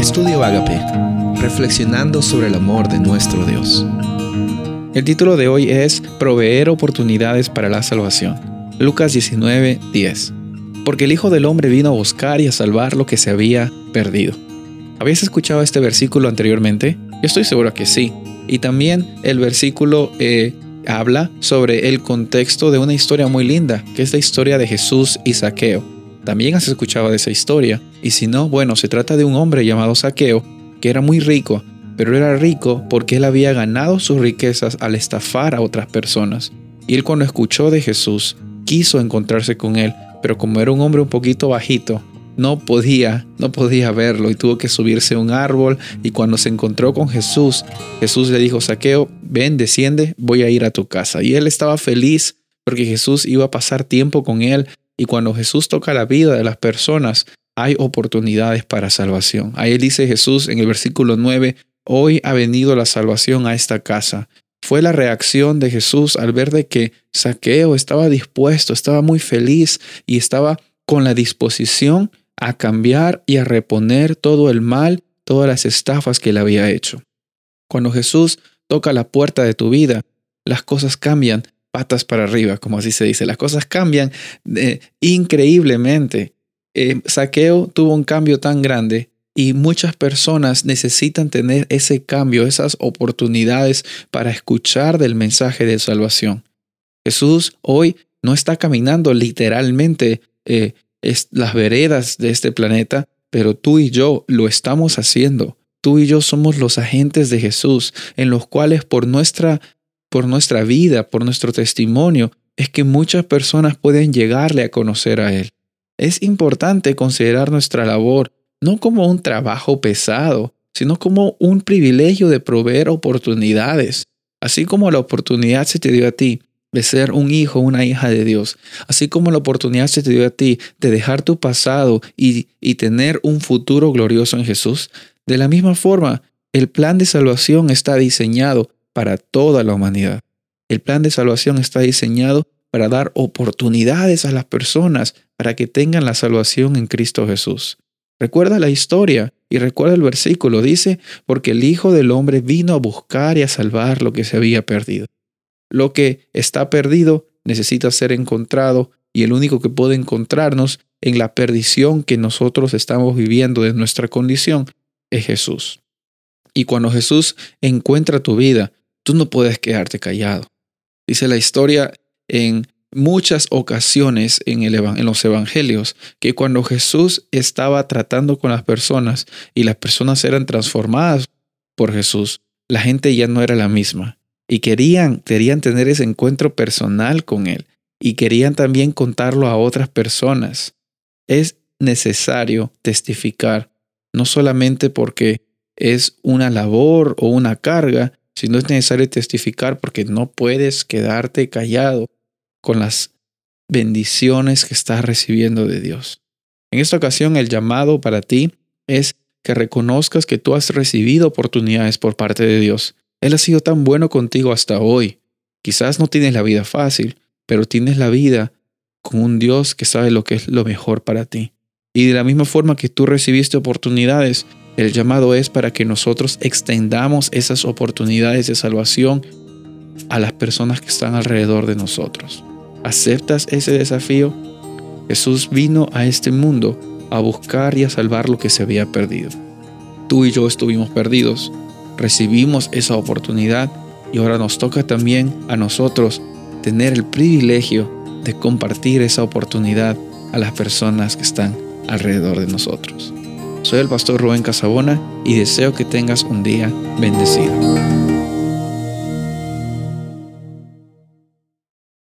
Estudio Agape, reflexionando sobre el amor de nuestro Dios. El título de hoy es Proveer oportunidades para la salvación. Lucas 19, 10. Porque el Hijo del Hombre vino a buscar y a salvar lo que se había perdido. ¿Habías escuchado este versículo anteriormente? Yo estoy seguro que sí. Y también el versículo eh, habla sobre el contexto de una historia muy linda, que es la historia de Jesús y Saqueo. También has escuchado de esa historia, y si no, bueno, se trata de un hombre llamado Saqueo, que era muy rico, pero era rico porque él había ganado sus riquezas al estafar a otras personas. Y él cuando escuchó de Jesús, quiso encontrarse con él, pero como era un hombre un poquito bajito, no podía, no podía verlo y tuvo que subirse a un árbol y cuando se encontró con Jesús, Jesús le dijo, Saqueo, ven, desciende, voy a ir a tu casa. Y él estaba feliz porque Jesús iba a pasar tiempo con él y cuando Jesús toca la vida de las personas, hay oportunidades para salvación. Ahí dice Jesús en el versículo 9, hoy ha venido la salvación a esta casa. Fue la reacción de Jesús al ver de que Saqueo estaba dispuesto, estaba muy feliz y estaba con la disposición a cambiar y a reponer todo el mal, todas las estafas que él había hecho. Cuando Jesús toca la puerta de tu vida, las cosas cambian patas para arriba, como así se dice. Las cosas cambian eh, increíblemente. Eh, Saqueo tuvo un cambio tan grande y muchas personas necesitan tener ese cambio, esas oportunidades para escuchar del mensaje de salvación. Jesús hoy no está caminando literalmente eh, las veredas de este planeta, pero tú y yo lo estamos haciendo. Tú y yo somos los agentes de Jesús, en los cuales por nuestra, por nuestra vida, por nuestro testimonio, es que muchas personas pueden llegarle a conocer a Él. Es importante considerar nuestra labor no como un trabajo pesado, sino como un privilegio de proveer oportunidades. Así como la oportunidad se te dio a ti de ser un hijo, una hija de Dios, así como la oportunidad se te dio a ti de dejar tu pasado y, y tener un futuro glorioso en Jesús, de la misma forma, el plan de salvación está diseñado para toda la humanidad. El plan de salvación está diseñado para dar oportunidades a las personas para que tengan la salvación en Cristo Jesús. Recuerda la historia y recuerda el versículo. Dice, porque el Hijo del Hombre vino a buscar y a salvar lo que se había perdido. Lo que está perdido necesita ser encontrado y el único que puede encontrarnos en la perdición que nosotros estamos viviendo de nuestra condición es Jesús. Y cuando Jesús encuentra tu vida, tú no puedes quedarte callado. Dice la historia en muchas ocasiones en, los evangelios que cuando Jesús estaba tratando con las personas y las personas eran transformadas por Jesús, la gente ya no era la misma y querían, querían tener ese encuentro personal con Él y querían también contarlo a otras personas. Es necesario testificar, no solamente porque es una labor o una carga, sino es necesario testificar porque no puedes quedarte callado con las bendiciones que estás recibiendo de Dios. En esta ocasión el llamado para ti es que reconozcas que tú has recibido oportunidades por parte de Dios él ha sido tan bueno contigo hasta hoy. Quizás no tienes la vida fácil, pero tienes la vida con un Dios que sabe lo que es lo mejor para ti. Y de la misma forma que tú recibiste oportunidades, el llamado es para que nosotros extendamos esas oportunidades de salvación a las personas que están alrededor de nosotros. ¿Aceptas ese desafío? Jesús vino a este mundo a buscar y a salvar lo que se había perdido. Tú y yo estuvimos perdidos, recibimos esa oportunidad y ahora nos toca también a nosotros tener el privilegio de compartir esa oportunidad a las personas que están alrededor de nosotros. Soy el pastor Rubén Casabona y deseo que tengas un día bendecido.